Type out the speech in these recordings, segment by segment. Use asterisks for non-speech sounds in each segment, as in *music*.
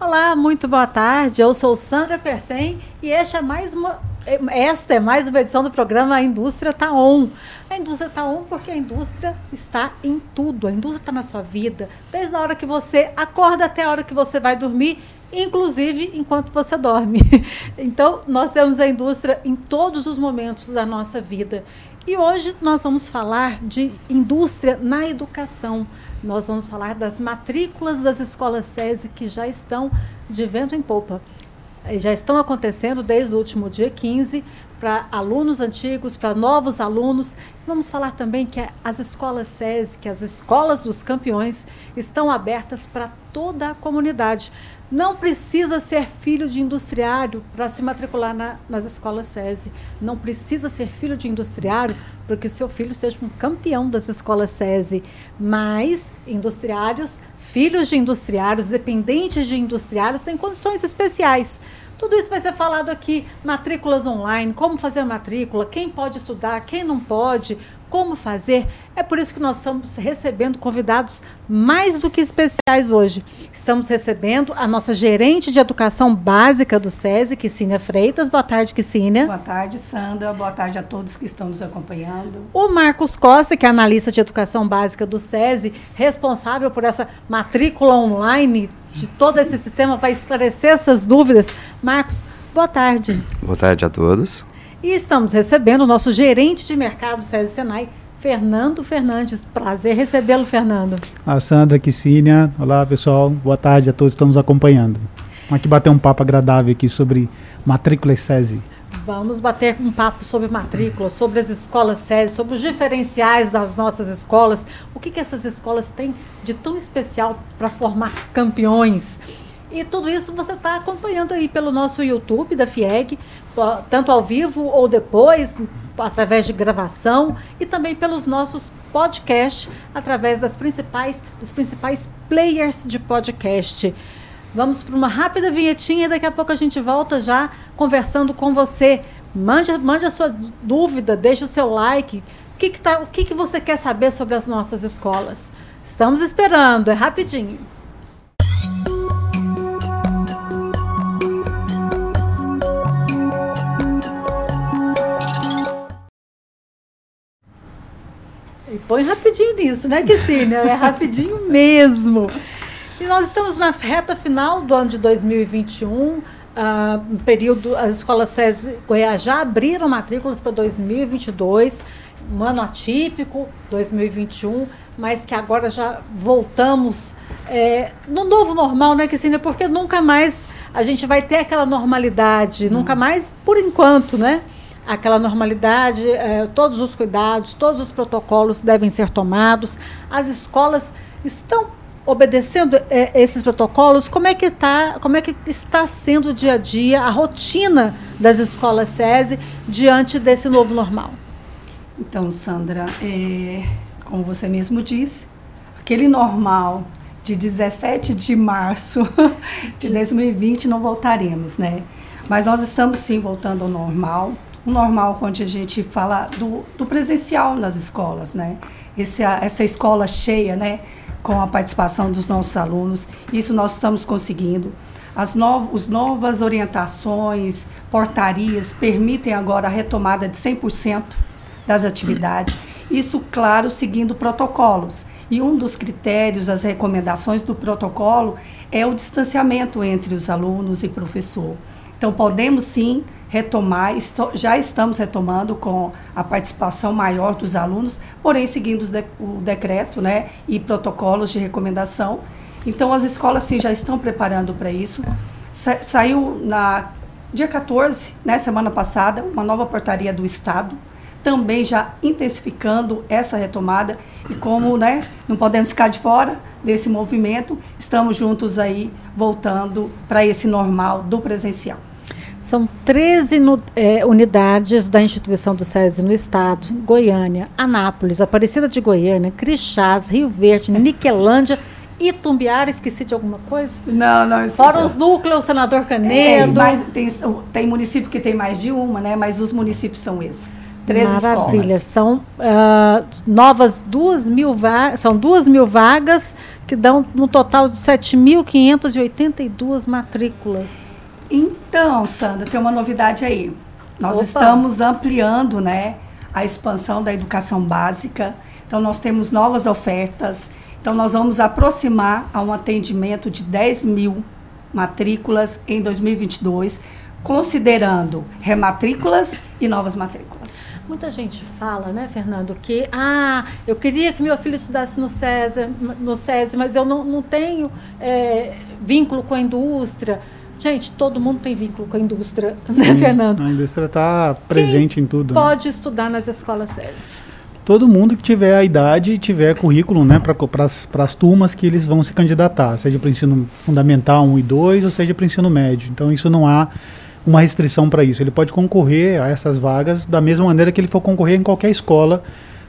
Olá, muito boa tarde. Eu sou Sandra Persen e esta é mais uma esta é mais uma edição do programa A Indústria Está On. A indústria está on porque a indústria está em tudo. A indústria está na sua vida, desde a hora que você acorda até a hora que você vai dormir, inclusive enquanto você dorme. *laughs* Então, nós temos a indústria em todos os momentos da nossa vida. E hoje nós vamos falar de indústria na educação. Nós vamos falar das matrículas das escolas SESI que já estão de vento em popa. Já estão acontecendo desde o último dia 15 para alunos antigos, para novos alunos. Vamos falar também que as escolas SESI, que as escolas dos campeões, estão abertas para toda a comunidade. Não precisa ser filho de industriário para se matricular na, nas escolas SESI. Não precisa ser filho de industriário para que o seu filho seja um campeão das escolas SESI. Mas industriários, filhos de industriários, dependentes de industriários, têm condições especiais. Tudo isso vai ser falado aqui, matrículas online, como fazer a matrícula, quem pode estudar, quem não pode, como fazer. É por isso que nós estamos recebendo convidados mais do que especiais hoje. Estamos recebendo a nossa gerente de educação básica do SESI, Kissínia Freitas. Boa tarde, Kissínia. Boa tarde, Sandra. Boa tarde a todos que estão nos acompanhando. O Marcos Costa, que é analista de educação básica do SESI, responsável por essa matrícula online de todo esse sistema, vai esclarecer essas dúvidas. Marcos, boa tarde. Boa tarde a todos. E estamos recebendo o nosso gerente de mercado SESI Senai, Fernando Fernandes. Prazer recebê-lo, Fernando. A Sandra Kissínia. Olá, pessoal. Boa tarde a todos que estão nos acompanhando. Vamos aqui bater um papo agradável aqui sobre matrícula SESI. Vamos bater um papo sobre matrícula, sobre as escolas sérias, sobre os diferenciais das nossas escolas. O que, que essas escolas têm de tão especial para formar campeões? E tudo isso você está acompanhando aí pelo nosso YouTube da FIEG, tanto ao vivo ou depois, através de gravação, e também pelos nossos podcasts, através das principais, dos principais players de podcast. Vamos para uma rápida vinhetinha e daqui a pouco a gente volta já conversando com você. Mande, mande a sua dúvida, deixe o seu like. O que, que, tá, o que, que você quer saber sobre as nossas escolas? Estamos esperando, é rapidinho. Põe rapidinho nisso, né, Kissínia? É rapidinho *laughs* mesmo. E nós estamos na reta final do ano de 2021. Uh, um período, as escolas SESI Goiás já abriram matrículas para 2022, um ano atípico, 2021, mas que agora já voltamos é, no novo normal, né, Cristina? Porque nunca mais a gente vai ter aquela normalidade, hum. nunca mais, por enquanto, né? Aquela normalidade, é, todos os cuidados, todos os protocolos devem ser tomados. As escolas estão obedecendo é, esses protocolos, como é que tá, como é que está sendo o dia a dia, a rotina das escolas SESI diante desse novo normal? Então, Sandra, é, como você mesmo disse, aquele normal de 17 de março *laughs* de 2020 não voltaremos, né? Mas nós estamos sim voltando ao normal, normal onde a gente fala do, do presencial nas escolas, né? Esse, essa escola cheia, né? com a participação dos nossos alunos. Isso nós estamos conseguindo. As novas, novas orientações, portarias permitem agora a retomada de 100% das atividades. Isso, claro, seguindo protocolos. E um dos critérios, as recomendações do protocolo é o distanciamento entre os alunos e professor. Então, podemos sim retomar, já estamos retomando com a participação maior dos alunos, porém seguindo de, o decreto né, e protocolos de recomendação. Então, as escolas sim já estão preparando para isso. Sa saiu na dia 14, né, semana passada, uma nova portaria do Estado, também já intensificando essa retomada. E como né, não podemos ficar de fora desse movimento, estamos juntos aí voltando para esse normal do presencial. São 13 no, é, unidades da instituição do SESI no estado, Goiânia, Anápolis, Aparecida de Goiânia, Crixás, Rio Verde, Niquelândia e Tumbiara. Esqueci de alguma coisa? Não, não. Fora os núcleos, Senador Canedo. É, tem, tem município que tem mais de uma, né? Mas os municípios são esses. Três Maravilha. escolas. São uh, novas duas mil vagas, são duas mil vagas que dão um total de 7.582 matrículas. Então, Sandra, tem uma novidade aí. Nós Opa. estamos ampliando, né, a expansão da educação básica. Então, nós temos novas ofertas. Então, nós vamos aproximar a um atendimento de 10 mil matrículas em 2022, considerando rematrículas e novas matrículas. Muita gente fala, né, Fernando, que ah, eu queria que meu filho estudasse no SESI, no SESI mas eu não, não tenho é, vínculo com a indústria. Gente, todo mundo tem vínculo com a indústria, *laughs* né, Fernando? A indústria está presente em tudo. né? Pode estudar nas escolas SESI. Todo mundo que tiver a idade e tiver currículo né, para as turmas que eles vão se candidatar, seja para o ensino fundamental 1 e 2, ou seja para o ensino médio. Então, isso não há uma restrição para isso. Ele pode concorrer a essas vagas da mesma maneira que ele for concorrer em qualquer escola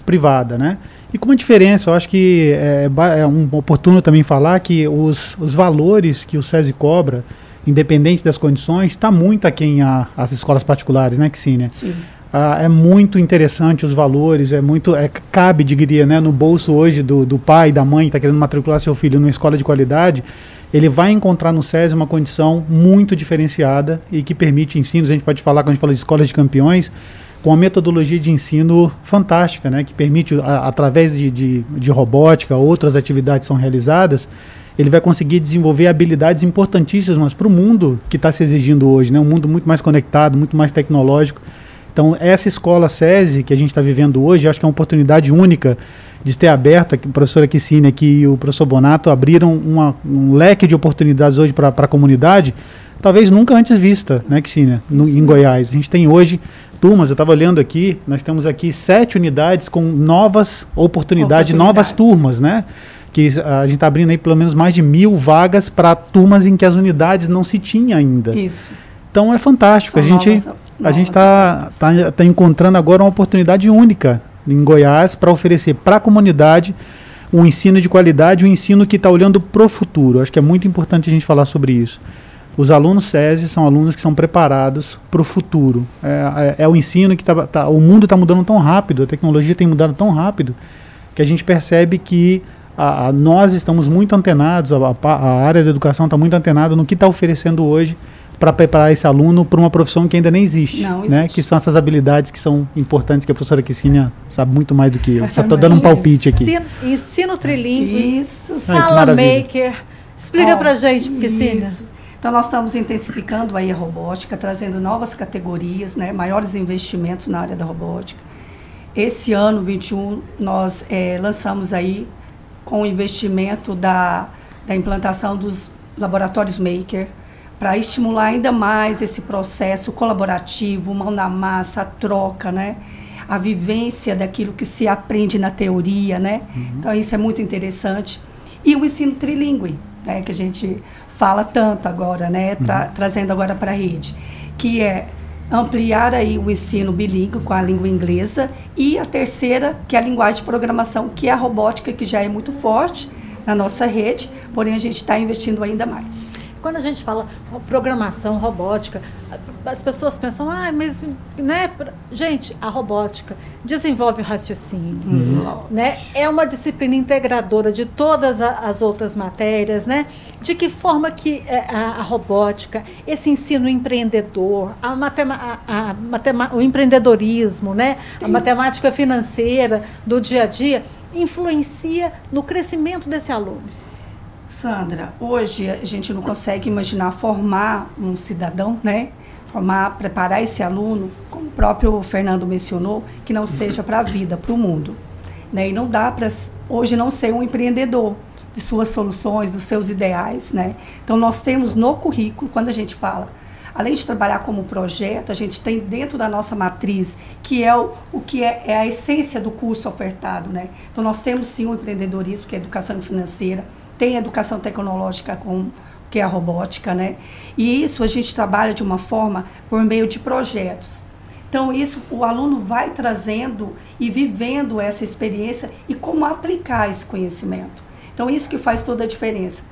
privada, né? E com uma diferença, eu acho que é, ba- é um oportuno também falar que os, os valores que o SESI cobra, independente das condições, está muito aquém a- as escolas particulares, né, Ksínia? Sim. Ah, é muito interessante os valores, é muito. É, cabe, diria, né, no bolso hoje do, do pai, da mãe que está querendo matricular seu filho numa escola de qualidade, ele vai encontrar no SESI uma condição muito diferenciada e que permite ensinos. A gente pode falar, quando a gente fala de escolas de campeões, com uma metodologia de ensino fantástica, né, que permite, a- através de, de, de robótica, outras atividades são realizadas, ele vai conseguir desenvolver habilidades importantíssimas para o mundo que está se exigindo hoje, né, um mundo muito mais conectado, muito mais tecnológico. Então, essa escola SESI que a gente está vivendo hoje, acho que é uma oportunidade única de ter aberto, a professora Kissine aqui e o professor Bonato abriram uma, um leque de oportunidades hoje para a comunidade, talvez nunca antes vista, né, Kissine, no, em Goiás. A gente tem hoje turmas, eu estava olhando aqui, nós temos aqui sete unidades com novas oportunidades, novas Oportunidades. turmas, né? Que a gente está abrindo aí pelo menos mais de mil vagas para turmas em que as unidades não se tinha ainda. Isso. Então é fantástico. São a gente novas- a novas gente está tá, tá encontrando agora uma oportunidade única em Goiás para oferecer para a comunidade um ensino de qualidade, um ensino que está olhando para o futuro. Acho que é muito importante a gente falar sobre isso. Os alunos SESI são alunos que são preparados para o futuro. É, é- é o ensino que tá, tá- o mundo está mudando tão rápido, a tecnologia tem mudado tão rápido que a gente percebe que a- a- nós estamos muito antenados, a, a- a área da educação está muito antenada no que está oferecendo hoje para preparar esse aluno para uma profissão que ainda nem existe, Não né? existe. Que são essas habilidades que são importantes que a professora Kissínia sabe muito mais do que eu. Só estou dando um palpite aqui. Ensino, ensino trilingue, Isso. Ai, sala maravilha. maker. Explica Ó, pra gente, isso. Então, nós estamos intensificando aí a robótica, trazendo novas categorias, né, maiores investimentos na área da robótica. Esse ano, 21, nós eh, lançamos aí com o investimento da, da implantação dos laboratórios Maker, para estimular ainda mais esse processo colaborativo, mão na massa, a troca, né? A vivência daquilo que se aprende na teoria, né? Então isso é muito interessante. E o ensino trilingue, né? Que a gente fala tanto agora, né? Tra- trazendo agora para a rede, que é ampliar aí o ensino bilíngue com a língua inglesa e a terceira, que é a linguagem de programação, que é a robótica, que já é muito forte na nossa rede, porém a gente está investindo ainda mais. Quando a gente fala ro- programação, robótica, as pessoas pensam, ah, mas, né? pra-" Gente, a robótica desenvolve o raciocínio, né? É uma disciplina integradora de todas a- as outras matérias, né? De que forma que é, a, a robótica, esse ensino empreendedor, a matema, a, a matema, o empreendedorismo, né? A matemática financeira do dia a dia influencia no crescimento desse aluno. Sandra, hoje a gente não consegue imaginar formar um cidadão, né? Formar, preparar esse aluno, como o próprio Fernando mencionou, que não seja para a vida, para o mundo. Né? E não dá para hoje não ser um empreendedor de suas soluções, dos seus ideais, né? Então nós temos no currículo, quando a gente fala, além de trabalhar como projeto, a gente tem dentro da nossa matriz, que é o, o que é, é a essência do curso ofertado, né? Então nós temos sim o empreendedorismo, que é educação financeira, tem educação tecnológica com que é a robótica, né? E isso a gente trabalha de uma forma por meio de projetos. Então isso o aluno vai trazendo e vivendo essa experiência e como aplicar esse conhecimento. Então isso que faz toda a diferença.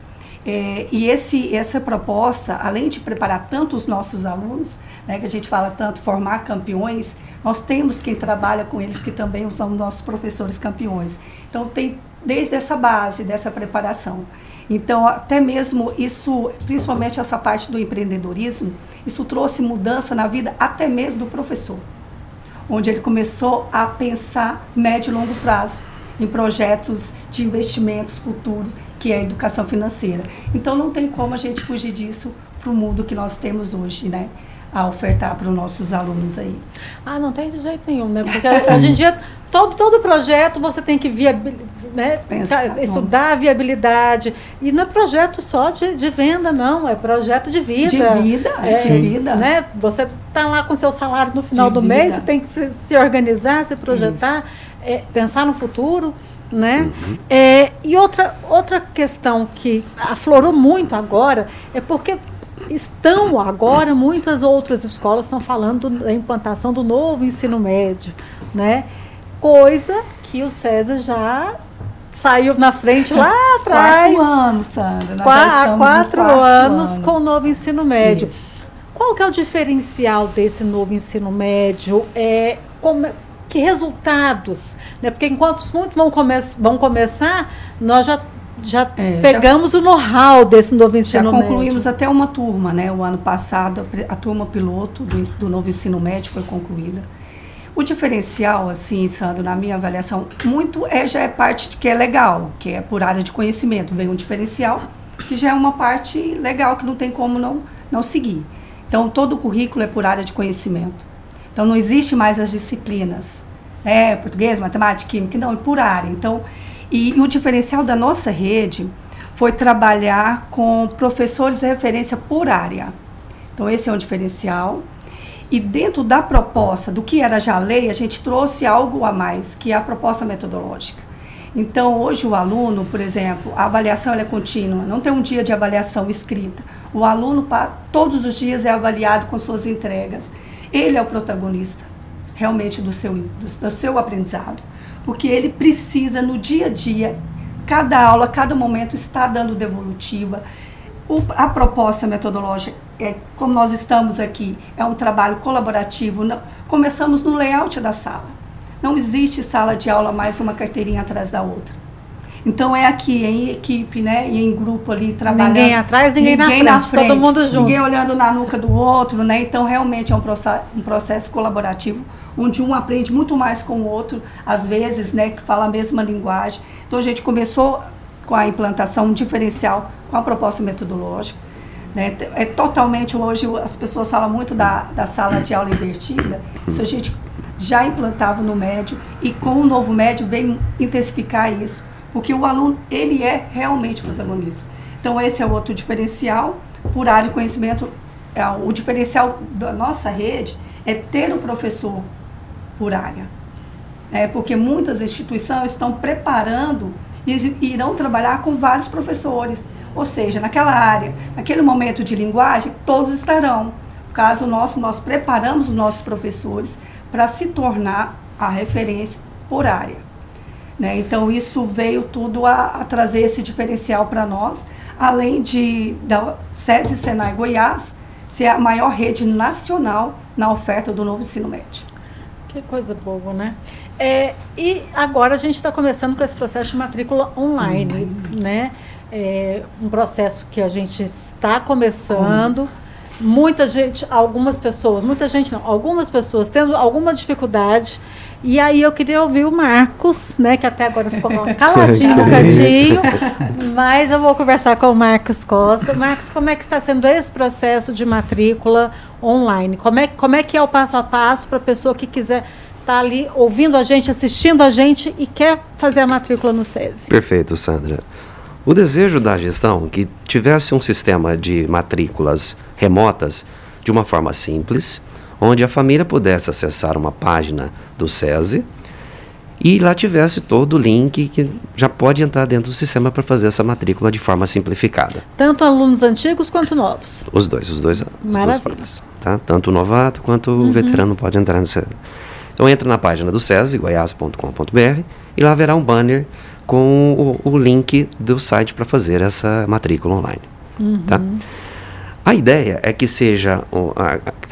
É, e esse, essa proposta, além de preparar tanto os nossos alunos, né, que a gente fala tanto formar campeões, nós temos quem trabalha com eles que também são nossos professores campeões. Então tem desde essa base, dessa preparação. Então, até mesmo isso, principalmente essa parte do empreendedorismo, isso trouxe mudança na vida até mesmo do professor, onde ele começou a pensar médio e longo prazo em projetos de investimentos futuros, que é a educação financeira. Então, não tem como a gente fugir disso para o mundo que nós temos hoje, né? a ofertar para os nossos alunos aí. Ah, não tem de jeito nenhum, né? Porque hoje em dia todo, todo projeto você tem que viabil, né? Pensar, estudar a viabilidade. E não é projeto só de, de venda, não, é projeto de vida. De vida, é, de vida. Né? Você está lá com seu salário no final de do vida. mês, você tem que se, se organizar, se projetar, é, pensar no futuro. Né? Uhum. É, e outra, outra questão que aflorou muito agora é porque estão agora, muitas outras escolas estão falando da implantação do novo ensino médio, né? Coisa que o César já saiu na frente lá *laughs* atrás. Quatro anos, Sandra. Nós Qua quatro, quatro anos ano. com o novo ensino médio. Isso. Qual que é o diferencial desse novo ensino médio? É, como, que resultados? Né? Porque enquanto muitos vão, come vão começar, nós já já é, pegamos já, o know-how desse novo ensino médio. Já concluímos médio. até uma turma, né? O ano passado, a, a turma piloto do, do, novo ensino médio foi concluída. O diferencial, assim, Sandro, na minha avaliação, muito é, já é parte que é legal, que é por área de conhecimento. Vem um diferencial, que já é uma parte legal, que não tem como não, não seguir. Então, todo o currículo é por área de conhecimento. Então, não existe mais as disciplinas. É, português, matemática, química, não, é por área. Então, e, e o diferencial da nossa rede foi trabalhar com professores de referência por área. Então, esse é um diferencial. E dentro da proposta, do que era já lei, a gente trouxe algo a mais, que é a proposta metodológica. Então, hoje o aluno, por exemplo, a avaliação é contínua, não tem um dia de avaliação escrita. O aluno, todos os dias, é avaliado com suas entregas. Ele é o protagonista, realmente, do seu, do, do seu aprendizado porque ele precisa no dia a dia, cada aula, cada momento está dando devolutiva. O, a proposta metodológica, é, como nós estamos aqui, é um trabalho colaborativo. Não, começamos no layout da sala. Não existe sala de aula mais uma carteirinha atrás da outra. Então é aqui, em equipe, né? E em grupo ali trabalhando. Ninguém atrás, ninguém, ninguém na, frente, na, frente, todo mundo junto. Ninguém olhando na nuca do outro, né? Então realmente é um processo, um processo colaborativo onde um aprende muito mais com o outro, às vezes, né, que fala a mesma linguagem. Então a gente começou com a implantação diferencial com a proposta metodológica. Né? É totalmente hoje as pessoas falam muito da, da sala de aula invertida. Isso a gente já implantava no médio e com o novo médio vem intensificar isso, porque o aluno ele é realmente protagonista. Então esse é outro diferencial por área de conhecimento. É, o diferencial da nossa rede é ter o professor por área. É, porque muitas instituições estão preparando e irão trabalhar com vários professores. Ou seja, naquela área, naquele momento de linguagem, todos estarão. No caso nosso, nós preparamos os nossos professores para se tornar a referência por área. Né? Então, isso veio tudo a, a trazer esse diferencial para nós, além de da SESI Senai Goiás ser a maior rede nacional na oferta do novo ensino médio. Que coisa boa, né? É, e agora a gente está começando com esse processo de matrícula online, né? É um processo que a gente está começando. Muita gente, algumas pessoas, muita gente não, algumas pessoas tendo alguma dificuldade. E aí eu queria ouvir o Marcos, né? Que até agora ficou *laughs* caladinho no cantinho. mas eu vou conversar com o Marcos Costa. Marcos, como é que está sendo esse processo de matrícula online? Como é, como é que é o passo a passo para a pessoa que quiser estar tá ali ouvindo a gente, assistindo a gente e quer fazer a matrícula no SESI? Perfeito, Sandra. O desejo da gestão que tivesse um sistema de matrículas remotas de uma forma simples, onde a família pudesse acessar uma página do SESI e lá tivesse todo o link que já pode entrar dentro do sistema para fazer essa matrícula de forma simplificada. Tanto alunos antigos quanto novos? Os dois, os dois. Maravilha. Formas, tá? Tanto o novato quanto uhum. o veterano pode entrar nessa. Então entra na página do SESI, goiás.com.br, e lá haverá um banner com o, o link do site para fazer essa matrícula online. Uhum. Tá? A ideia é que seja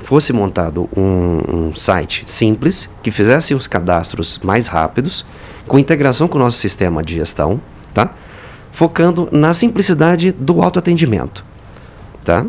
fosse montado um, um, site simples que fizesse os cadastros mais rápidos, com integração com o nosso sistema de gestão, tá? Focando na simplicidade do autoatendimento, tá?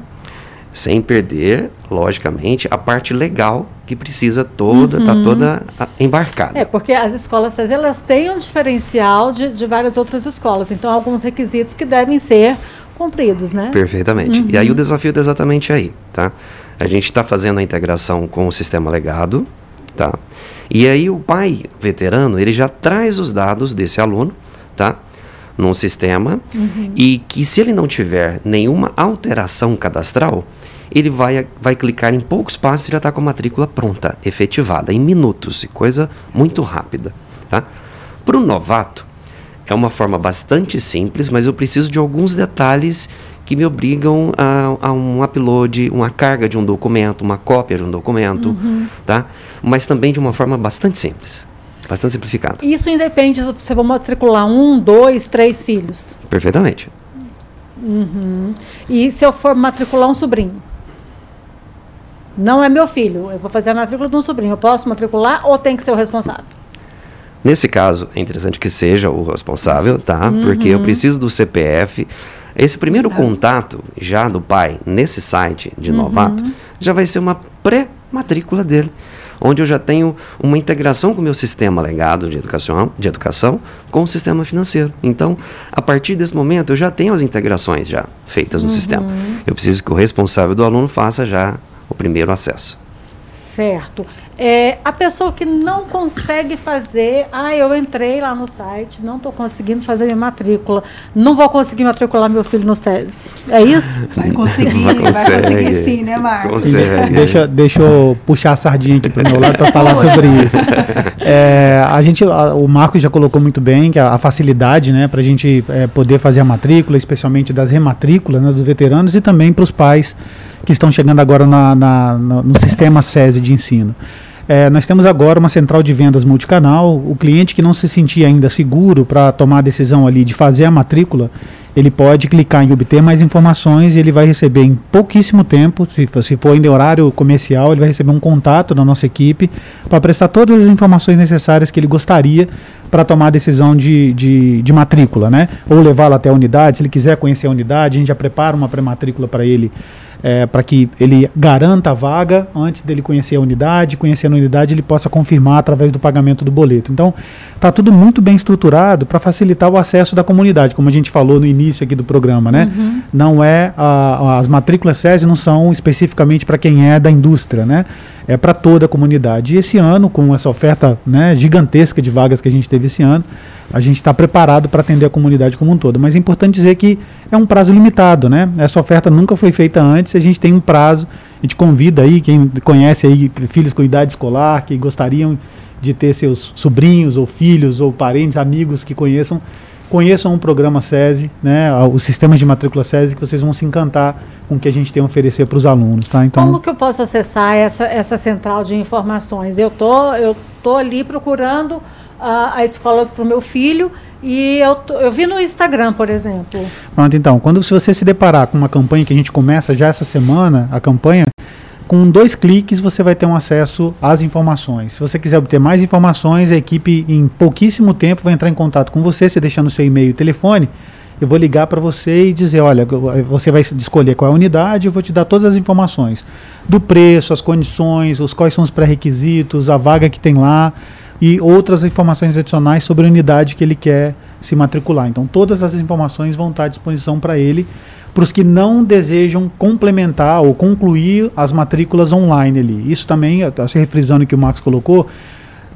Sem perder, logicamente, a parte legal que precisa toda, tá uhum. tá toda embarcada. É, porque as escolas elas têm um diferencial de, de várias outras escolas, então alguns requisitos que devem ser cumpridos, né? Perfeitamente. Uhum. E aí o desafio é exatamente aí, tá? A gente está fazendo a integração com o sistema legado, tá? E aí o pai veterano, ele já traz os dados desse aluno, tá? Num sistema uhum. e que se ele não tiver nenhuma alteração cadastral, ele vai, vai clicar em poucos passos e já está com a matrícula pronta, efetivada, em minutos, coisa muito rápida, tá? Para o novato, é uma forma bastante simples, mas eu preciso de alguns detalhes que me obrigam a, a, um upload, uma carga de um documento, uma cópia de um documento, uhum. tá? Mas também de uma forma bastante simples, bastante simplificada. Isso independe se você vai matricular um, dois, três filhos. Perfeitamente. Uhum. E se eu for matricular um sobrinho? Não é meu filho, eu vou fazer a matrícula de um sobrinho. Eu posso matricular ou tem que ser o responsável? Nesse caso, é interessante que seja o responsável, tá? Uhum. Porque eu preciso do CPF. Esse primeiro contato já do pai nesse site de uhum. novato já vai ser uma pré-matrícula dele, onde eu já tenho uma integração com o meu sistema legado de educação, de educação com o sistema financeiro. Então, a partir desse momento, eu já tenho as integrações já feitas no uhum. sistema. Eu preciso que o responsável do aluno faça já o primeiro acesso. Certo. É, a pessoa que não consegue fazer, ah, eu entrei lá no site, não estou conseguindo fazer minha matrícula, não vou conseguir matricular meu filho no SESI. É isso? *laughs* Vai conseguir, vai conseguir sim, né, Marcos? *laughs* Deixa, deixa eu puxar a sardinha aqui para o meu lado para falar sobre isso. É, a gente, a, o Marcos já colocou muito bem que a, a facilidade né, para a gente é, poder fazer a matrícula, especialmente das rematrículas né, dos veteranos e também para os pais que estão chegando agora na, na, no sistema SESI de ensino. É, nós temos agora uma central de vendas multicanal. O cliente que não se sentir ainda seguro para tomar a decisão ali de fazer a matrícula, ele pode clicar em obter mais informações e ele vai receber em pouquíssimo tempo, se, se for ainda horário comercial, ele vai receber um contato da nossa equipe para prestar todas as informações necessárias que ele gostaria para tomar a decisão de, de, de matrícula, né? Ou levá-lo até a unidade, se ele quiser conhecer a unidade, a gente já prepara uma pré-matrícula para ele é, para que ele garanta a vaga antes dele conhecer a unidade, conhecendo a unidade ele possa confirmar através do pagamento do boleto. Então, está tudo muito bem estruturado para facilitar o acesso da comunidade, como a gente falou no início aqui do programa, né? Uhum. Não é a, as matrículas SESI não são especificamente para quem é da indústria, né? É para toda a comunidade. E esse ano, com essa oferta né, gigantesca de vagas que a gente teve esse ano, a gente está preparado para atender a comunidade como um todo. Mas é importante dizer que é um prazo limitado, né? Essa oferta nunca foi feita antes, a gente tem um prazo. A gente convida aí quem conhece aí filhos com idade escolar, que gostariam de ter seus sobrinhos ou filhos ou parentes, amigos que conheçam, conheçam o programa SESI, né, os sistemas de matrícula SESI, que vocês vão se encantar com o que a gente tem a oferecer para os alunos. Tá? Então, Como que eu posso acessar essa, essa central de informações? Eu tô, eu tô ali procurando a, a escola para o meu filho e eu, eu vi no Instagram, por exemplo. Pronto, então, quando se você se deparar com uma campanha que a gente começa já essa semana, a campanha, com dois cliques você vai ter um acesso às informações. Se você quiser obter mais informações, a equipe em pouquíssimo tempo vai entrar em contato com você, você deixando seu e-mail e telefone. Eu vou ligar para você e dizer, olha, você vai escolher qual é a unidade, eu vou te dar todas as informações do preço, as condições, os quais são os pré-requisitos, a vaga que tem lá e outras informações adicionais sobre a unidade que ele quer se matricular. Então, todas essas informações vão estar à disposição para ele, para os que não desejam complementar ou concluir as matrículas online ali. Isso também, se refrisando o que o Max colocou,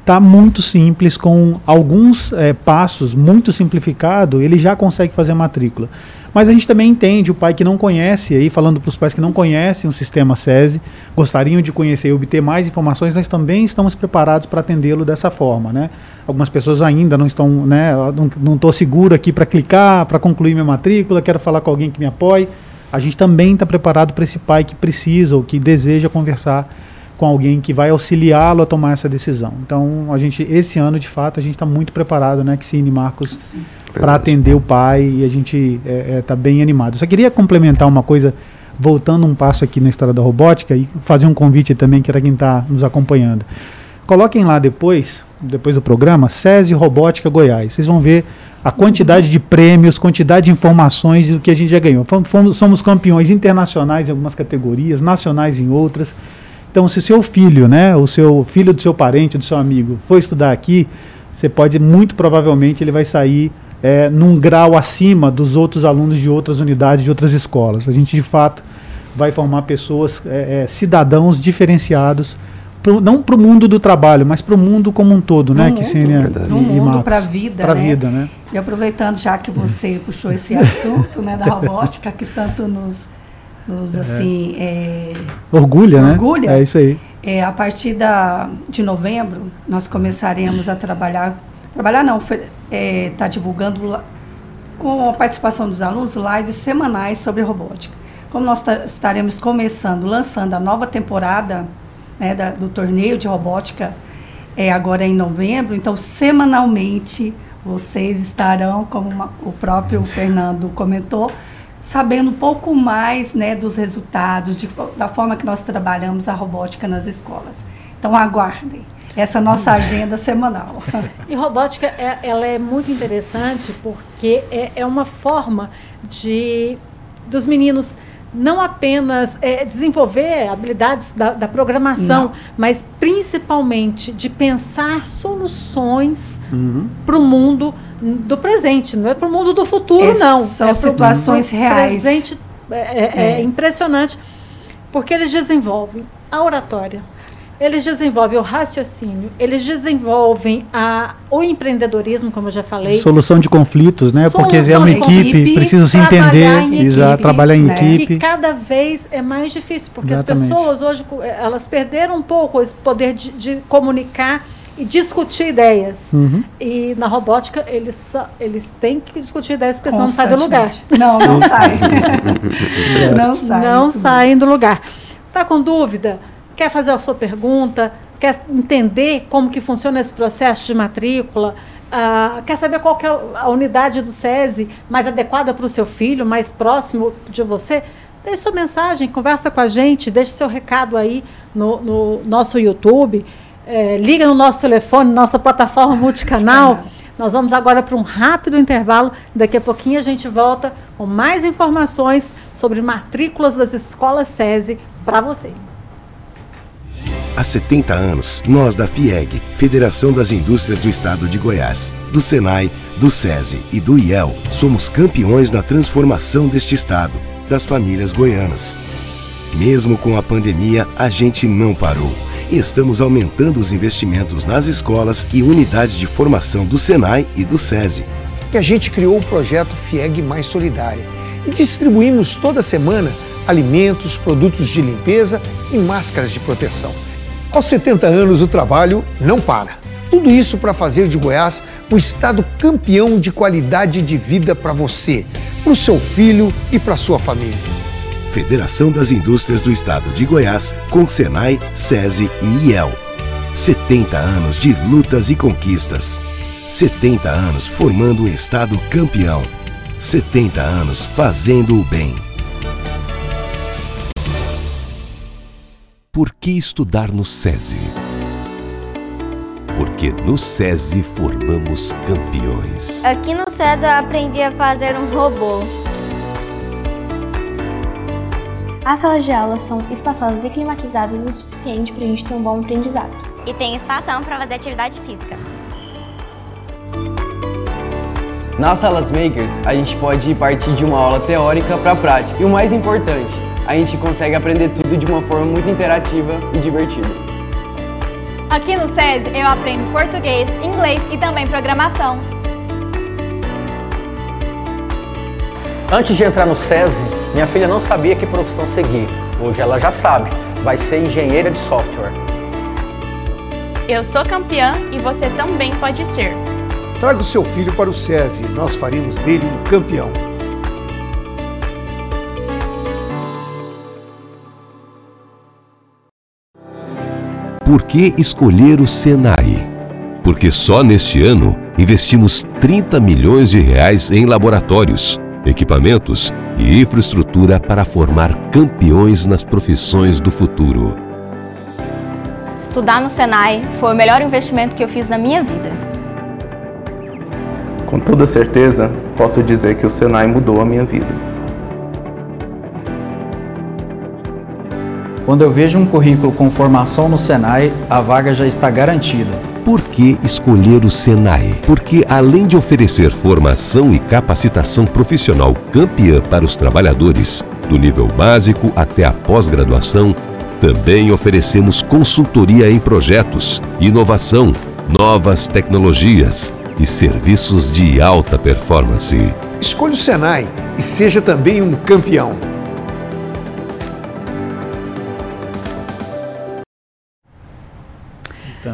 está muito simples, com alguns é, passos muito simplificado, ele já consegue fazer a matrícula. Mas a gente também entende o pai que não conhece, aí falando para os pais que não conhecem o sistema SESI, gostariam de conhecer e obter mais informações, nós também estamos preparados para atendê-lo dessa forma, né? Algumas pessoas ainda não estão, né? Não estou seguro aqui para clicar, para concluir minha matrícula, quero falar com alguém que me apoie. A gente também está preparado para esse pai que precisa ou que deseja conversar com alguém que vai auxiliá-lo a tomar essa decisão. Então, a gente, esse ano, de fato, a gente está muito preparado, né, Cine Marcos, para atender o pai e a gente está é, é, tá bem animado. Só queria complementar uma coisa, voltando um passo aqui na história da robótica e fazer um convite também que era quem está nos acompanhando. Coloquem lá depois, depois do programa, SESI Robótica Goiás. Vocês vão ver a quantidade de prêmios, quantidade de informações do que a gente já ganhou. Fomos, somos campeões internacionais em algumas categorias, nacionais em outras. Então, se o seu filho, né, o seu filho do seu parente, do seu amigo, for estudar aqui, você pode, muito provavelmente, ele vai sair é, num grau acima dos outros alunos de outras unidades, de outras escolas. A gente, de fato, vai formar pessoas, é, é, cidadãos diferenciados, pro, não para o mundo do trabalho, mas para o mundo como um todo, no né? Mundo, no e, mundo para a vida, né? vida, né? E aproveitando já que você puxou esse assunto, né, da *laughs* robótica que tanto nos nos é. assim é, orgulha, né? Orgulha. É isso aí. É, a partir da, de novembro nós começaremos a trabalhar, trabalhar não, está é, tá divulgando com a participação dos alunos lives semanais sobre robótica. Como nós estaremos começando, lançando a nova temporada né, da, do torneio de robótica é, agora em novembro, então semanalmente vocês estarão, como uma, o próprio Fernando comentou, sabendo um pouco mais né, dos resultados, de, da forma que nós trabalhamos a robótica nas escolas. Então aguardem essa nossa agenda semanal. E robótica, é, ela é muito interessante porque é, é uma forma de dos meninos não apenas é, desenvolver habilidades da, da programação, não. mas principalmente de pensar soluções uhum. para o mundo do presente, não é para o mundo do futuro, não. São é situações reais. presente é, é, é, é impressionante, porque eles desenvolvem a oratória, eles desenvolvem o raciocínio, eles desenvolvem a, o empreendedorismo, como eu já falei. Solução de conflitos, né? Solução Porque é uma equipe, equipe precisa se entender, exato, trabalhar em né? equipe. E cada vez é mais difícil, porque Exatamente. as pessoas hoje elas perderam um pouco esse poder de, de comunicar e discutir ideias. Uhum. E na robótica, eles, eles têm que discutir ideias, porque senão não *laughs* *laughs* saem do lugar. Não, não saem. não saem. Não saem do lugar. Está com dúvida? Quer fazer a sua pergunta? Quer entender como que funciona esse processo de matrícula? Uh, quer saber qual que é a unidade do SESI mais adequada para o seu filho, mais próximo de você? Deixe sua mensagem, conversa com a gente, deixe seu recado aí no, no nosso YouTube. É, liga no nosso telefone, nossa plataforma multicanal. Nós vamos agora para um rápido intervalo. Daqui a pouquinho a gente volta com mais informações sobre matrículas das escolas SESI para você. Há 70 anos, nós da FIEG, Federação das Indústrias do Estado de Goiás, do SENAI, do SESI e do IEL, somos campeões na transformação deste Estado, das famílias goianas. Mesmo com a pandemia, a gente não parou estamos aumentando os investimentos nas escolas e unidades de formação do Senai e do SESI. E a gente criou o projeto FIEG Mais Solidária e distribuímos toda semana alimentos, produtos de limpeza e máscaras de proteção. Aos 70 anos, o trabalho não para. Tudo isso para fazer de Goiás um estado campeão de qualidade de vida para você, para o seu filho e para sua família. Federação das Indústrias do Estado de Goiás, com Senai, SESI e IEL. 70 anos de lutas e conquistas. 70 anos formando um Estado campeão. 70 anos fazendo o bem. Por que estudar no SESI? Porque no SESI formamos campeões. Aqui no SESI eu aprendi a fazer um robô. As salas de aula são espaçosas e climatizadas o suficiente para a gente ter um bom aprendizado. E tem espação para fazer atividade física. Nas salas makers, a gente pode partir de uma aula teórica para a prática. E o mais importante, a gente consegue aprender tudo de uma forma muito interativa e divertida. Aqui no SESI eu aprendo português, inglês e também programação. Antes de entrar no SESI, minha filha não sabia que profissão seguir. Hoje ela já sabe, vai ser engenheira de software. Eu sou campeã e você também pode ser. Traga o seu filho para o SESI, nós faremos dele um campeão. Por que escolher o Senai? Porque só neste ano investimos 30 milhões de reais em laboratórios, equipamentos e infraestrutura para formar campeões nas profissões do futuro. Estudar no Senai foi o melhor investimento que eu fiz na minha vida. Com toda certeza, posso dizer que o Senai mudou a minha vida. Quando eu vejo um currículo com formação no Senai, a vaga já está garantida. Por que escolher o Senai? Porque além de oferecer formação e capacitação profissional campeã para os trabalhadores, do nível básico até a pós-graduação, também oferecemos consultoria em projetos, inovação, novas tecnologias e serviços de alta performance. Escolha o Senai e seja também um campeão.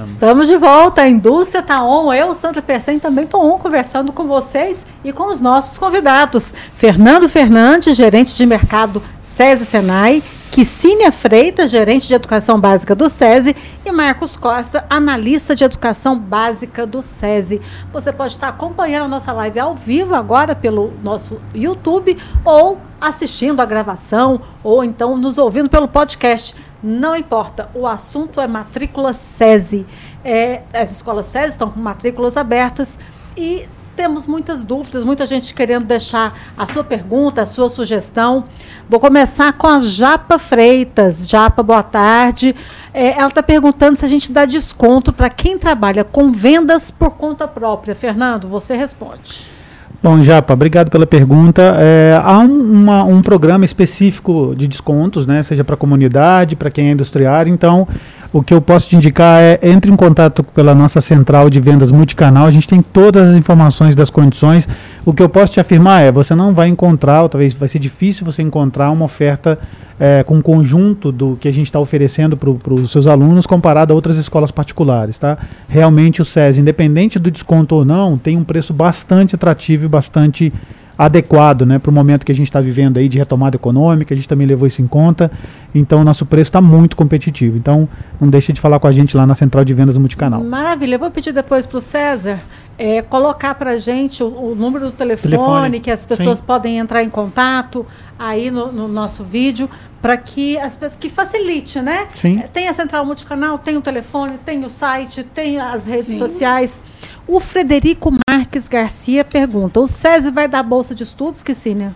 Estamos de volta, a indústria está on. Eu, Sandra Persen, também estou on conversando com vocês e com os nossos convidados. Fernando Fernandes, gerente de mercado SESI Senai, Kissínia Freitas, gerente de educação básica do SESI, e Marcos Costa, analista de educação básica do SESI. Você pode estar acompanhando a nossa live ao vivo agora pelo nosso YouTube ou assistindo a gravação ou então nos ouvindo pelo podcast. Não importa, o assunto é matrícula SESI. É, as escolas SESI estão com matrículas abertas e temos muitas dúvidas, muita gente querendo deixar a sua pergunta, a sua sugestão. Vou começar com a Japa Freitas. Japa, boa tarde. É, ela está perguntando se a gente dá desconto para quem trabalha com vendas por conta própria. Fernando, você responde. Bom, Japa, obrigado pela pergunta. É, há um, uma, um programa específico de descontos, né, seja para a comunidade, para quem é industriário. Então, o que eu posso te indicar é entre em contato pela nossa central de vendas multicanal. A gente tem todas as informações das condições. O que eu posso te afirmar é, você não vai encontrar, ou talvez vai ser difícil você encontrar uma oferta é, com um conjunto do que a gente está oferecendo para os seus alunos comparado a outras escolas particulares. Tá? Realmente o SES, independente do desconto ou não, tem um preço bastante atrativo e bastante adequado né, para o momento que a gente está vivendo aí de retomada econômica, a gente também levou isso em conta, então o nosso preço está muito competitivo. Então não deixe de falar com a gente lá na Central de Vendas Multicanal. Maravilha, eu vou pedir depois para o César é, colocar para a gente o, o, número do telefone, telefone, que as pessoas Sim. podem entrar em contato aí no, no nosso vídeo, para que as pessoas que facilite, né? Sim. É, tem a central multicanal, tem o telefone, tem o site, tem as redes Sim. sociais. O Frederico Marques Garcia pergunta: o SESI vai dar bolsa de estudos, Kissínia?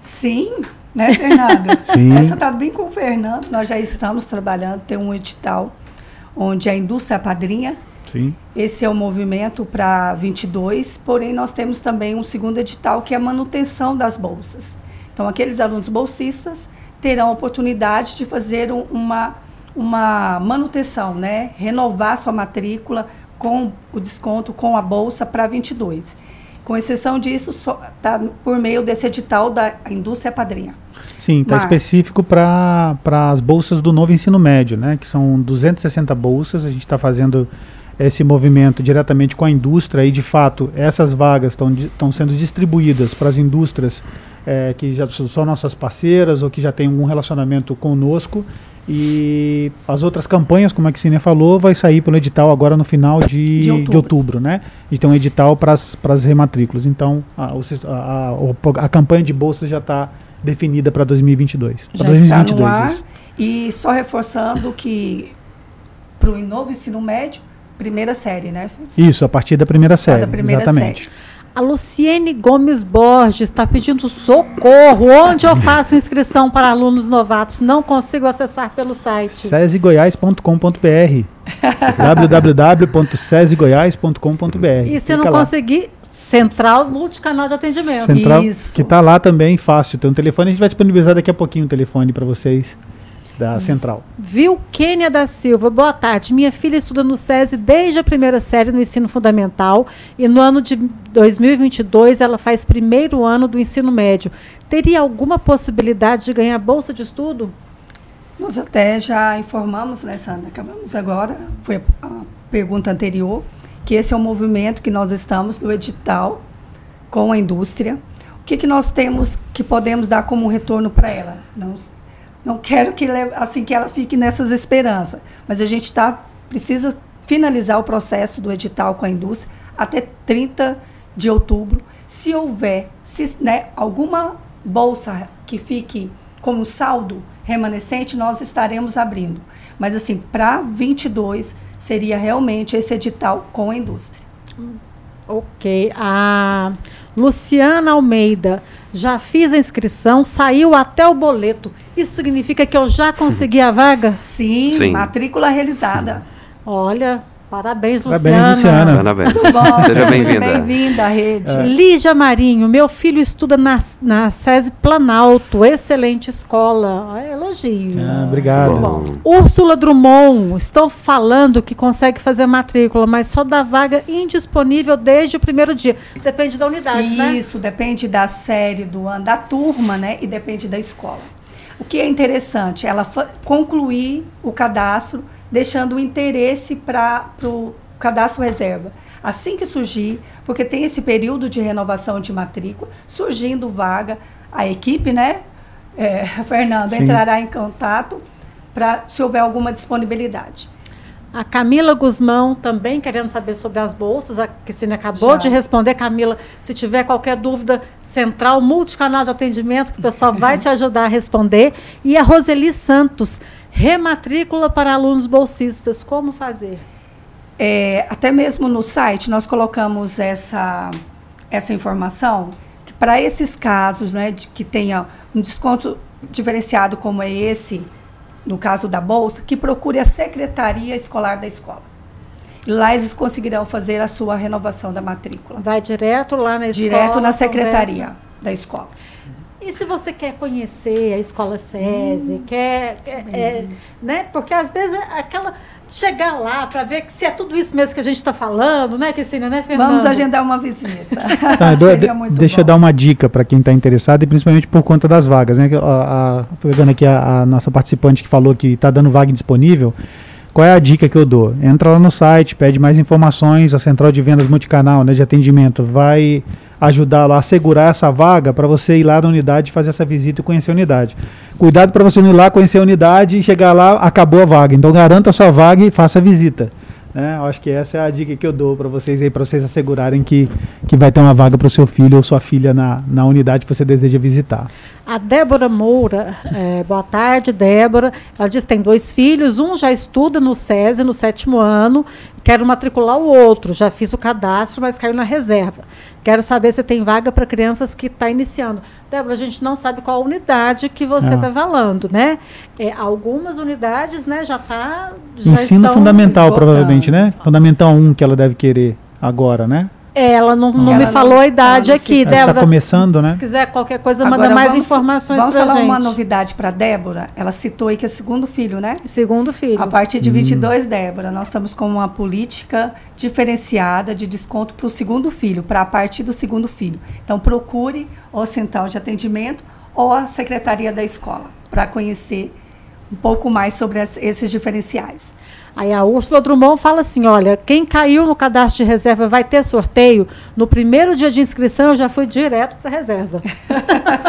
Sim, né, Fernanda? *laughs* Sim. Essa está bem com o Fernando. Nós já estamos trabalhando, tem um edital onde a indústria é padrinha Sim. Esse é o movimento para 22, porém nós temos também um segundo edital que é a manutenção das bolsas. Então aqueles alunos bolsistas terão a oportunidade de fazer um, uma uma manutenção, né? Renovar sua matrícula com o desconto com a bolsa para 22. Com exceção disso, está por meio desse edital da indústria padrinha. Sim, está específico para as bolsas do novo ensino médio, né? Que são 260 bolsas. A gente está fazendo esse movimento diretamente com a indústria e de fato essas vagas estão sendo distribuídas para as indústrias é, que já são nossas parceiras ou que já têm algum relacionamento conosco e as outras campanhas, como a Xenia falou, vai sair pelo edital agora no final de, de, outubro. de outubro, né? Gente tem um edital para as rematrículas. Então, a, a, a, a campanha de bolsas já está definida para 2022. Já 2022, está no ar. Isso. E só reforçando que para o novo ensino médio, primeira série, né? Isso, a partir da primeira série. Da primeira exatamente. Série. A Luciene Gomes Borges está pedindo socorro. Onde eu faço inscrição para alunos novatos? Não consigo acessar pelo site. sesegoiás.com.br *laughs* www.sesegoiás.com.br E se não lá. conseguir, Central Multicanal de Atendimento. Central, Isso. que está lá também, fácil. Tem um telefone, a gente vai disponibilizar daqui a pouquinho o um telefone para vocês da Central. Viu Kênia da Silva, boa tarde. Minha filha estuda no SESI desde a primeira série no ensino fundamental e no ano de 2022 ela faz primeiro ano do ensino médio. Teria alguma possibilidade de ganhar bolsa de estudo? Nós até já informamos, né, Sandra? Acabamos agora, foi a pergunta anterior, que esse é um movimento que nós estamos no edital com a indústria. O que, que nós temos que podemos dar como retorno para ela? Nós não quero que assim que ela fique nessas esperanças, mas a gente tá precisa finalizar o processo do edital com a indústria até 30 de outubro. Se houver se, né, alguma bolsa que fique como saldo remanescente, nós estaremos abrindo. Mas assim, para 22 seria realmente esse edital com a indústria. Ok. A Luciana Almeida, já fiz a inscrição, saiu até o boleto. Isso significa que eu já consegui a vaga? Sim, Sim. matrícula realizada. Olha, Parabéns, Luciana. Parabéns, Luciana. Parabéns. bom, seja bem-vinda. Bem-vinda à rede. É. Lígia Marinho, meu filho estuda na, na SESI Planalto, excelente escola. Ah, elogio. Ah, obrigado. Bom. Úrsula Drummond, estão falando que consegue fazer matrícula, mas só dá vaga indisponível desde o primeiro dia. Depende da unidade, Isso, né? Isso, depende da série do ano, da turma, né? E depende da escola. O que é interessante, ela concluir o cadastro deixando o interesse para o cadastro reserva. Assim que surgir, porque tem esse período de renovação de matrícula, surgindo vaga, a equipe, né, é, *laughs* Fernando, Sim. entrará em contato para se houver alguma disponibilidade. A Camila Guzmão também querendo saber sobre as bolsas. A Cristina acabou Já. de responder. Camila, se tiver qualquer dúvida, central, multicanal de atendimento, que o pessoal vai te ajudar a responder. E a Roseli Santos, rematrícula para alunos bolsistas. Como fazer? É, até mesmo no site nós colocamos essa, essa informação. Para esses casos, né, de que tenha um desconto diferenciado como é esse, no caso da bolsa, que procure a secretaria escolar da escola. Lá eles conseguirão fazer a sua renovação da matrícula. Vai direto lá na escola? Direto na secretaria conversa. da escola. E se você quer conhecer a escola SESI, hum, quer, é, né? Porque às vezes é aquela chegar lá para ver se é tudo isso mesmo que a gente está falando, né, Cristina, né, Fernando? Vamos agendar uma visita. *laughs* Tá, do, deixa bom. eu dar uma dica para quem está interessado e principalmente por conta das vagas, né? A, a, pegando aqui a, a, nossa participante que falou que está dando vaga disponível. Qual é a dica que eu dou? Entra lá no site, pede mais informações, a central de vendas multicanal, né, de atendimento, vai ajudar lá a segurar essa vaga para você ir lá na unidade fazer essa visita e conhecer a unidade. Cuidado para você não ir lá conhecer a unidade e chegar lá, acabou a vaga. Então garanta a sua vaga e faça a visita. Né? Acho que essa é a dica que eu dou para vocês aí, para vocês assegurarem que, que vai ter uma vaga para o seu filho ou sua filha na, na unidade que você deseja visitar. A Débora Moura, é, boa tarde, Débora. Ela diz que tem dois filhos, um já estuda no SESI, no sétimo ano, quero matricular o outro. Já fiz o cadastro, mas caiu na reserva. Quero saber se tem vaga para crianças que está iniciando. Débora, a gente não sabe qual unidade que você está falando, né? É, algumas unidades né, já está. Ensino fundamental, provavelmente, né? Fundamental 1 que ela deve querer agora, né? Ela não, não ela me falou não, a idade aqui, tá Débora. Está começando, né? Se quiser qualquer coisa, Agora, manda mais vamos, informações para gente. Vamos falar uma novidade para Débora. Ela citou aí que é segundo filho, né? Segundo filho. A partir de 22, hum. Débora, nós estamos com uma política diferenciada de desconto para o segundo filho, para a partir do segundo filho. Então, procure o central de atendimento ou a secretaria da escola para conhecer um pouco mais sobre as, esses diferenciais. Aí a Úrsula Drummond fala assim: olha, quem caiu no cadastro de reserva vai ter sorteio. No primeiro dia de inscrição, eu já fui direto para a reserva.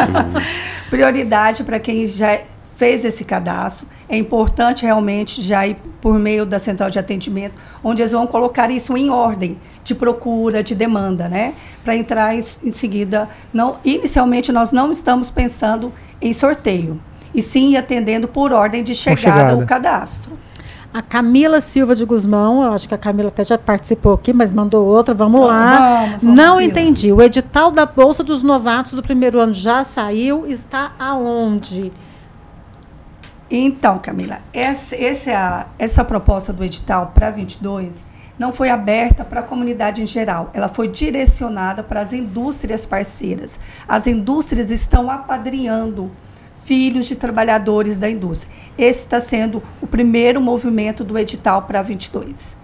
*laughs* Prioridade para quem já fez esse cadastro. É importante realmente já ir por meio da central de atendimento, onde eles vão colocar isso em ordem de procura, de demanda, né? Para entrar em, em seguida. Não, inicialmente, nós não estamos pensando em sorteio, e sim atendendo por ordem de chegada, chegada. o cadastro. A Camila Silva de Guzmão, eu acho que a Camila até já participou aqui, mas mandou outra, vamos lá. Vamos, vamos, Não entendi. O edital da Bolsa dos Novatos do primeiro ano já saiu, está aonde? Então, Camila, essa, essa, essa proposta do edital para 22 não foi aberta para a comunidade em geral, ela foi direcionada para as indústrias parceiras. As indústrias estão apadrinhando filhos de trabalhadores da indústria. Esse está sendo o primeiro movimento do edital para 22.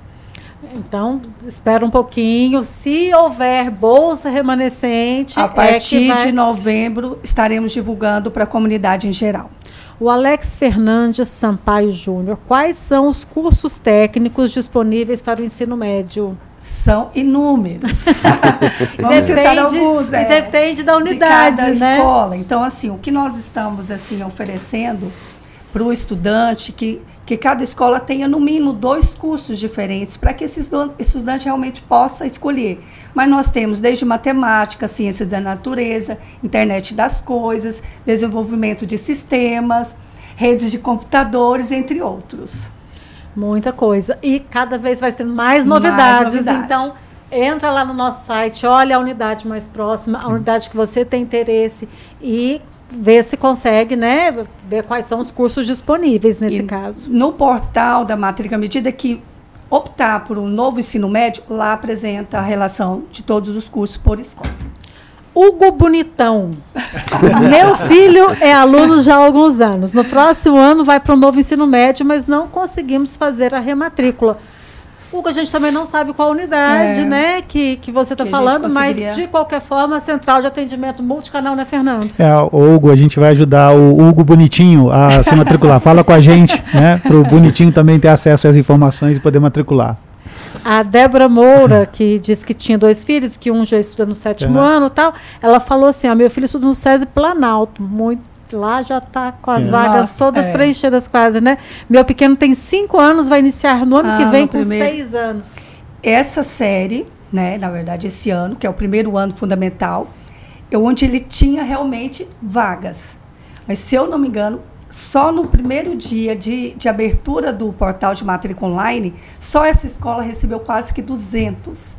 Então, espera um pouquinho. Se houver bolsa remanescente. A partir é vai... de novembro, estaremos divulgando para a comunidade em geral. O Alex Fernandes Sampaio Júnior, quais são os cursos técnicos disponíveis para o ensino médio? são inúmeros. *laughs* Vamos depende, citar alguns. É, depende da unidade, de cada né? escola. Então, assim, o que nós estamos assim oferecendo para o estudante que, que cada escola tenha no mínimo dois cursos diferentes para que esse estu- estudante realmente possa escolher. Mas nós temos desde matemática, ciências da natureza, internet das coisas, desenvolvimento de sistemas, redes de computadores, entre outros. Muita coisa. E cada vez vai tendo mais Mais novidades. novidade. Então, entra lá no nosso site, olha a unidade mais próxima, a unidade que você tem interesse e vê se consegue, né? Ver quais são os cursos disponíveis nesse E caso. No portal da matrícula, à medida que optar por um novo ensino médio, lá apresenta a relação de todos os cursos por escola. Hugo Bonitão. *laughs* Meu filho é aluno já há alguns anos. No próximo ano vai para o novo ensino médio, mas não conseguimos fazer a rematrícula. Hugo, a gente também não sabe qual unidade, É. né, que, que você está falando, mas de qualquer forma, a central de atendimento multicanal, né, Fernando? É, o Hugo, a gente vai ajudar o Hugo Bonitinho a se matricular. Fala com a gente, né? Para o Bonitinho também ter acesso às informações e poder matricular. A Débora Moura, que disse que tinha dois filhos, que um já estuda no sétimo Uhum. ano e tal, ela falou assim: ó, meu filho estuda no SESI Planalto, muito. Lá já está com as É. vagas Nossa, todas é. preenchidas quase, né? Meu pequeno tem cinco anos, vai iniciar no ano Ah, que vem com primeiro. seis anos. Essa série, né, na verdade esse ano, que é o primeiro ano fundamental, é onde ele tinha realmente vagas. Mas se eu não me engano, só no primeiro dia de, de abertura do portal de matrícula online, só essa escola recebeu quase que 200.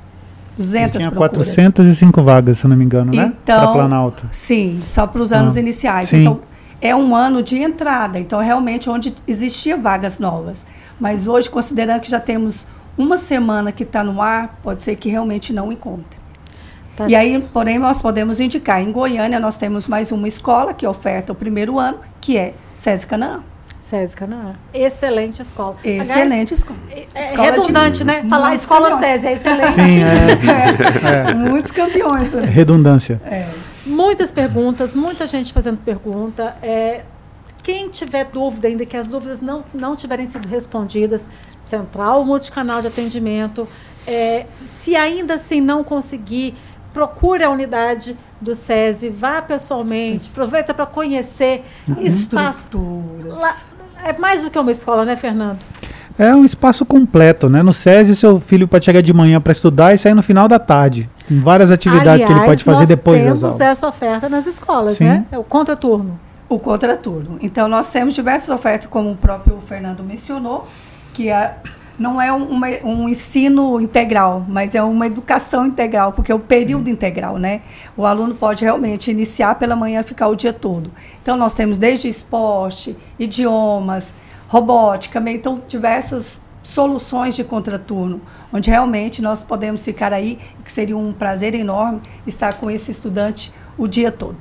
200 Tinha procuras. 405 vagas, se eu não me engano, né? Para Então, Planalto. sim, só para os anos Ah, iniciais. sim. Então, é um ano de entrada. Então, realmente, onde existia vagas novas. Mas hoje, considerando que já temos uma semana que está no ar, pode ser que realmente não encontre. Tá e aí, porém, nós podemos indicar. Em Goiânia, nós temos mais uma escola que oferta o primeiro ano, que é SESI Canaã. SESI Canaã. Excelente escola. Excelente escola. É Escola de redundante, né? Falar escola campeões. SESI é excelente. Sim, é. *laughs* É, Muitos campeões. ali. Redundância. É. Muitas perguntas, muita gente fazendo pergunta. É, quem tiver dúvida ainda, que as dúvidas não, não tiverem sido respondidas, central multicanal de atendimento. É, se ainda assim não conseguir, procure a unidade do SESI, vá pessoalmente, aproveita para conhecer espaço. É mais do que uma escola, né, Fernando? É um espaço completo, né? No SESI, seu filho pode chegar de manhã para estudar e sair no final da tarde. Com várias atividades que ele Aliás, pode fazer nós depois das temos aulas. essa oferta nas escolas, Sim. né? É o contraturno. O contraturno. Então, nós temos diversas ofertas, como o próprio Fernando mencionou, que é, não é um, uma- um ensino integral, mas é uma educação integral, porque é o período integral, né? O aluno pode realmente iniciar pela manhã e ficar o dia todo. Então, nós temos desde esporte, idiomas, robótica, meio- então, diversas soluções de contraturno, onde realmente nós podemos ficar aí, que seria um prazer enorme estar com esse estudante o dia todo.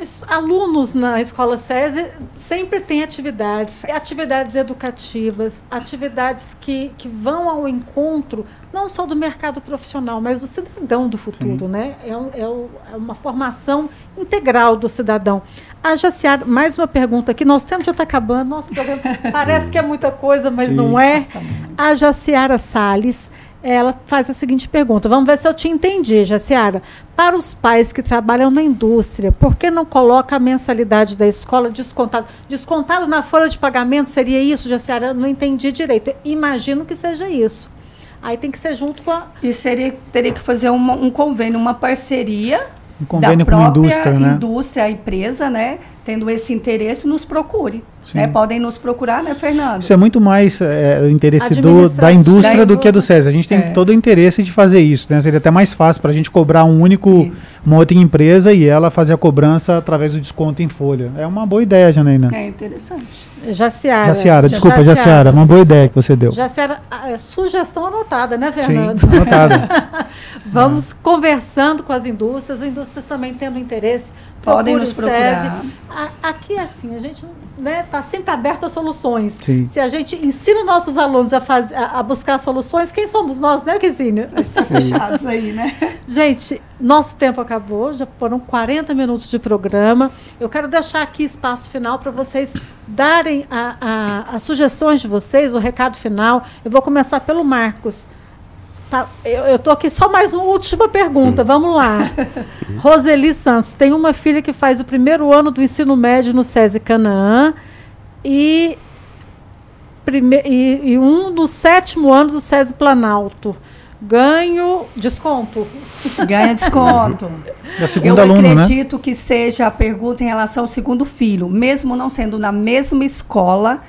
Os Alunos na escola SESI sempre têm atividades, atividades educativas, atividades que, que vão ao encontro não só do mercado profissional, mas do cidadão do futuro, né? É, um- é é uma formação integral do cidadão. A Jaciara, mais uma pergunta aqui, nosso tempo já está acabando, nosso programa *laughs* parece que é muita coisa, mas não é. A Jaciara Salles, ela faz a seguinte pergunta. Vamos ver se eu te entendi, Jaciara. Para os pais que trabalham na indústria, por que não coloca a mensalidade da escola descontada? Descontado na folha de pagamento seria isso, Jaciara? Eu não entendi direito. Imagino que seja isso. Aí tem que ser junto com a. E seria, teria que fazer uma- um convênio, uma parceria Um convênio da com a própria indústria, né? indústria, a empresa, né? Tendo esse interesse, nos procure. Sim. Né? Podem nos procurar, né, Fernando? Isso é muito mais é, o interesse do, da indústria Da do que do SESI. A gente tem É. todo o interesse de fazer isso. Né? Seria até mais fácil para a gente cobrar um único, uma outra empresa e ela fazer a cobrança através do desconto em folha. É uma boa ideia, Janaína. É interessante. Jaciara. Jaciara, desculpa, Jaciara, uma boa ideia que você deu. Jaciara, sugestão anotada, né, Sim, Fernando? Ah. *laughs* Vamos conversando com as indústrias, as indústrias também tendo interesse. Podem nos procurar. SESI. A- aqui é assim, a gente está sempre aberto a soluções. Sim. Se a gente ensina os nossos alunos a, faz, a, a buscar soluções, quem somos nós, né, Quisínia? *laughs* Está fechados aí, né? Gente, nosso tempo acabou, já foram 40 minutos de programa. Eu quero deixar aqui espaço final para vocês darem a- a- as sugestões de vocês, o recado final. Eu vou começar pelo Marcos. Tá, eu estou aqui só mais uma última pergunta. Vamos lá. *laughs* Roseli Santos tem uma filha que faz o primeiro ano do ensino médio no SESI Canaã e, prime, e, e um do sétimo ano do SESI Planalto. Ganho desconto. Ganha desconto. *laughs* Segunda Eu aluno, né? acredito que seja a pergunta em relação ao segundo filho. Mesmo não sendo na mesma escola,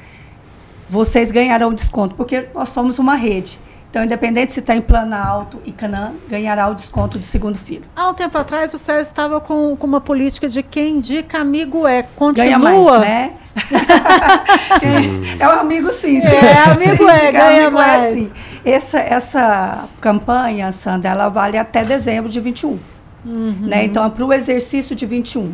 vocês ganharão desconto, porque nós somos uma rede. Então, independente se está em Planalto e Canaã, ganhará o desconto do segundo filho. Há um tempo atrás, o SESI estava com, com uma política de quem indica amigo é. Continua. Ganha mais, né? *laughs* *laughs* é um amigo sim. sim. É, amigo é, ganha amigo é mais. sim. Essa, essa campanha, Sandra, ela vale até dezembro de 21. Uhum. Né? Então, é para o exercício de 21.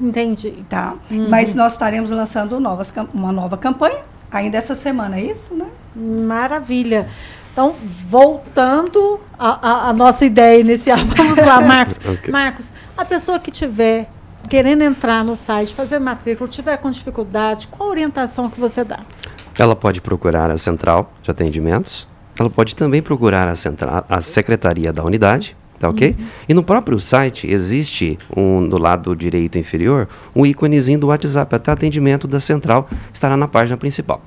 Entendi. Tá? Uhum. Mas nós estaremos lançando novas, uma nova campanha ainda essa semana, é isso, né? Maravilha. Então, voltando à, nossa ideia inicial, *laughs* vamos lá, Marcos. *laughs* Ok. Marcos, a pessoa que tiver querendo entrar no site, fazer matrícula, tiver com dificuldade, qual a orientação que você dá? Ela pode procurar a central de atendimentos, ela pode também procurar a, central, a secretaria da unidade, tá ok? E no próprio site existe, um, no lado direito inferior, um íconezinho do WhatsApp, até atendimento da central, estará na página principal,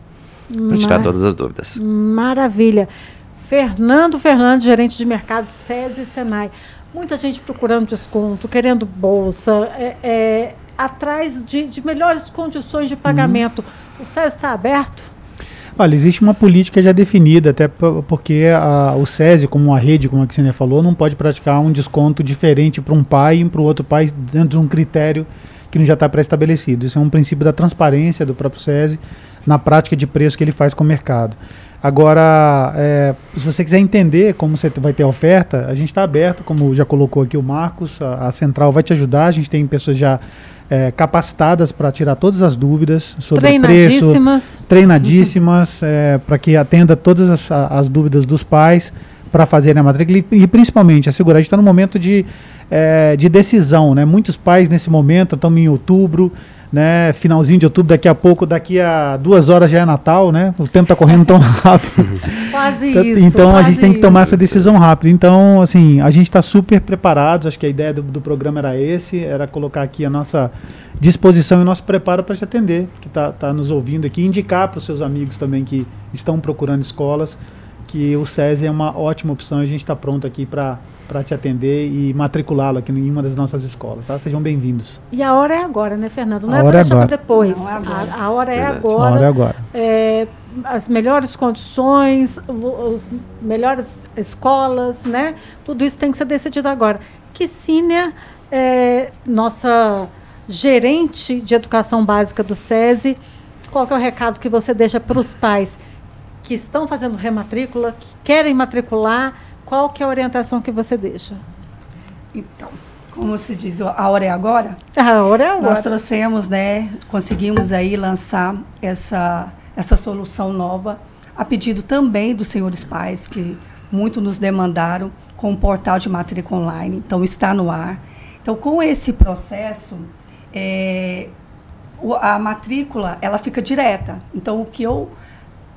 para tirar Mar- todas as dúvidas. Maravilha. Fernando Fernandes, gerente de mercado SESI e Senai. Muita gente procurando desconto, querendo bolsa, é, é, atrás de, de melhores condições de pagamento. O SESI está aberto? Olha, existe uma política já definida, até po- porque a- o SESI, como uma rede, como a Ksenia falou, não pode praticar um desconto diferente para um pai e para o outro pai dentro de um critério que não já está pré-estabelecido. Isso é um princípio da transparência do próprio SESI na prática de preço que ele faz com o mercado. Agora, é, se você quiser entender como você vai ter a oferta, a gente está aberto, como já colocou aqui o Marcos, a, a central vai te ajudar, a gente tem pessoas já é, capacitadas para tirar todas as dúvidas sobre o preço, Treinadíssimas. treinadíssimas *laughs* para que atenda todas as, as dúvidas dos pais para fazerem a matrícula e, e principalmente assegurar. A gente está no momento de, eh, de decisão, né? Muitos pais nesse momento estão em outubro, né? Finalzinho de outubro, daqui a pouco, daqui a duas horas já é Natal, né? O tempo está correndo tão *laughs* rápido. Quase Então, isso. Então a quase gente tem que tomar isso. essa decisão rápido. Então, assim, a gente está super preparado. Acho que a ideia do, do programa era esse, era colocar aqui a nossa disposição e o nosso preparo para te atender, que está tá nos ouvindo aqui, indicar para os seus amigos também que estão procurando escolas que o SESI é uma ótima opção e a gente está pronto aqui para te atender e matriculá-lo aqui em uma das nossas escolas, tá? Sejam bem-vindos. E a hora é agora, né, Fernando? Não A é para é deixar para agora. depois. Não, é agora. A, a hora é agora. A hora é agora. É, as melhores condições, os melhores escolas, né? Tudo isso tem que ser decidido agora. Kissínia, é, nossa gerente de educação básica do SESI, qual que é o recado que você deixa para os pais que estão fazendo rematrícula, que querem matricular? Qual que é a orientação que você deixa? Então, como se diz, a hora é agora? A hora é agora. Nós trouxemos, né, conseguimos aí lançar essa, essa solução nova, a pedido também dos senhores pais, que muito nos demandaram, com o portal de matrícula online, então está no ar. Então, com esse processo, é, a matrícula, ela fica direta. Então, o que eu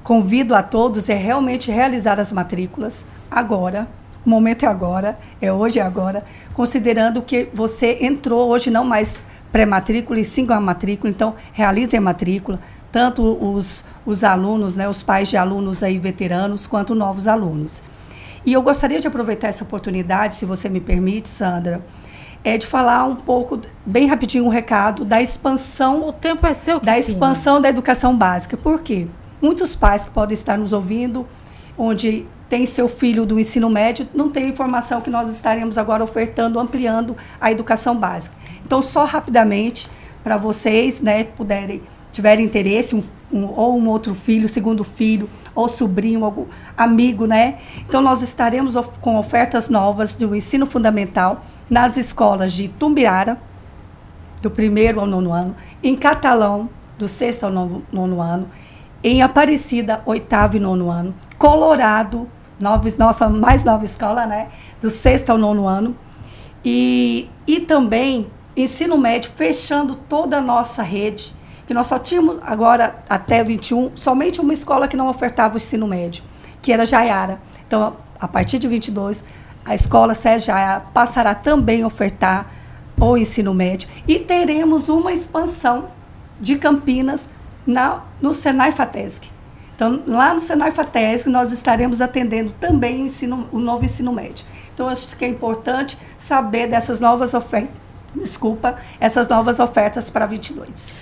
convido a todos é realmente realizar as matrículas agora. O momento é agora, é hoje é agora, considerando que você entrou hoje não mais pré-matrícula e sim com a matrícula, então realize a matrícula, tanto os, os alunos, né, os pais de alunos aí veteranos, quanto novos alunos. E eu gostaria de aproveitar essa oportunidade, se você me permite, Sandra, é de falar um pouco, bem rapidinho, um recado da expansão. O tempo é seu, Da Kissínia. expansão da educação básica. Por quê? Muitos pais que podem estar nos ouvindo, onde tem seu filho do ensino médio, não tem informação que nós estaremos agora ofertando, ampliando a educação básica. Então, só rapidamente, para vocês, né, puderem, tiverem interesse, um, um- ou um outro filho, segundo filho, ou sobrinho, algum amigo, né? Então, nós estaremos of- com ofertas novas do ensino fundamental nas escolas de Tumbirara, do primeiro ao nono ano, em Catalão, do sexto ao novo, nono ano, em Aparecida, oitavo e nono ano, Colorado, nova, nossa mais nova escola, né? Do sexto ao nono ano, e, e também ensino médio, fechando toda a nossa rede, que nós só tínhamos agora, até 21, somente uma escola que não ofertava o ensino médio, que era Jaiara. Então, a partir de 22, a escola SESI já passará também a ofertar o ensino médio e teremos uma expansão de Campinas na, no Senai FATESC. Então, lá no Senai FATESC, nós estaremos atendendo também o, ensino, o novo ensino médio. Então, acho que é importante saber dessas novas ofertas, desculpa, essas novas ofertas para 22.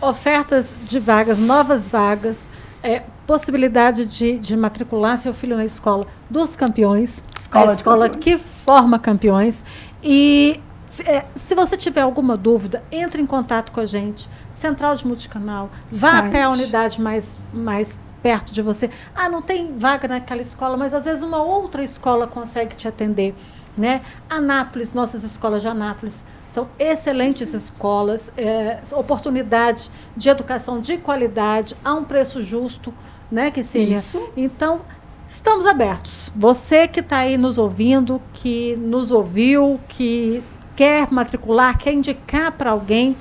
Ofertas de vagas, novas vagas, é, possibilidade de, de matricular seu filho na escola dos campeões, escola a escola campeões. que forma campeões. E é, se você tiver alguma dúvida, entre em contato com a gente, Central de Multicanal, vá Site. até a unidade mais, mais perto de você. Ah, não tem vaga naquela escola, mas às vezes uma outra escola consegue te atender. Né? Anápolis, nossas escolas de Anápolis, são excelentes Sim. escolas, é, oportunidade de educação de qualidade, a um preço justo, né, Kissínia? Isso. Então, estamos abertos. Você que está aí nos ouvindo, que nos ouviu, que quer matricular, quer indicar para alguém,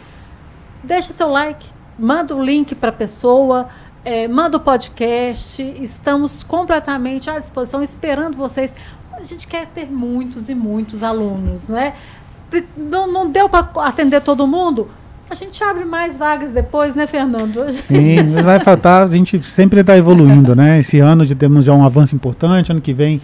deixa seu like, manda o link para a pessoa, é, manda o podcast. Estamos completamente à disposição, esperando vocês. A gente quer ter muitos e muitos alunos, né? Não, não deu para atender todo mundo? A gente abre mais vagas depois, né, Fernando? Sim, *laughs* vai faltar, a gente sempre está evoluindo, né? Esse ano já temos já um avanço importante, ano que vem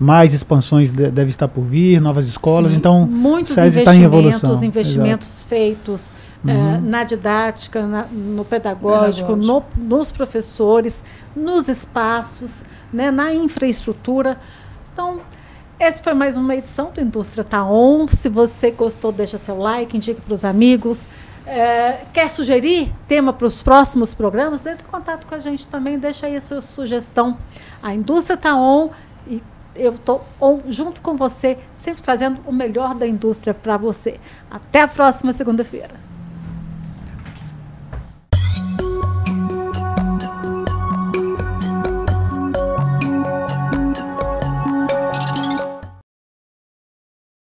mais expansões de, devem estar por vir, novas escolas, Sim, então muitos investimentos, está em evolução. investimentos Exato. feitos uhum. uh, na didática, na, no pedagógico, no, nos professores, nos espaços, né, na infraestrutura. Então, essa foi mais uma edição do Indústria Taon. Tá Se você gostou, deixa seu like, indique para os amigos. É, quer sugerir tema para os próximos programas? Entre em contato com a gente também, deixa aí a sua sugestão. A Indústria Taon tá e eu estou junto com você, sempre trazendo o melhor da indústria para você. Até a próxima segunda-feira.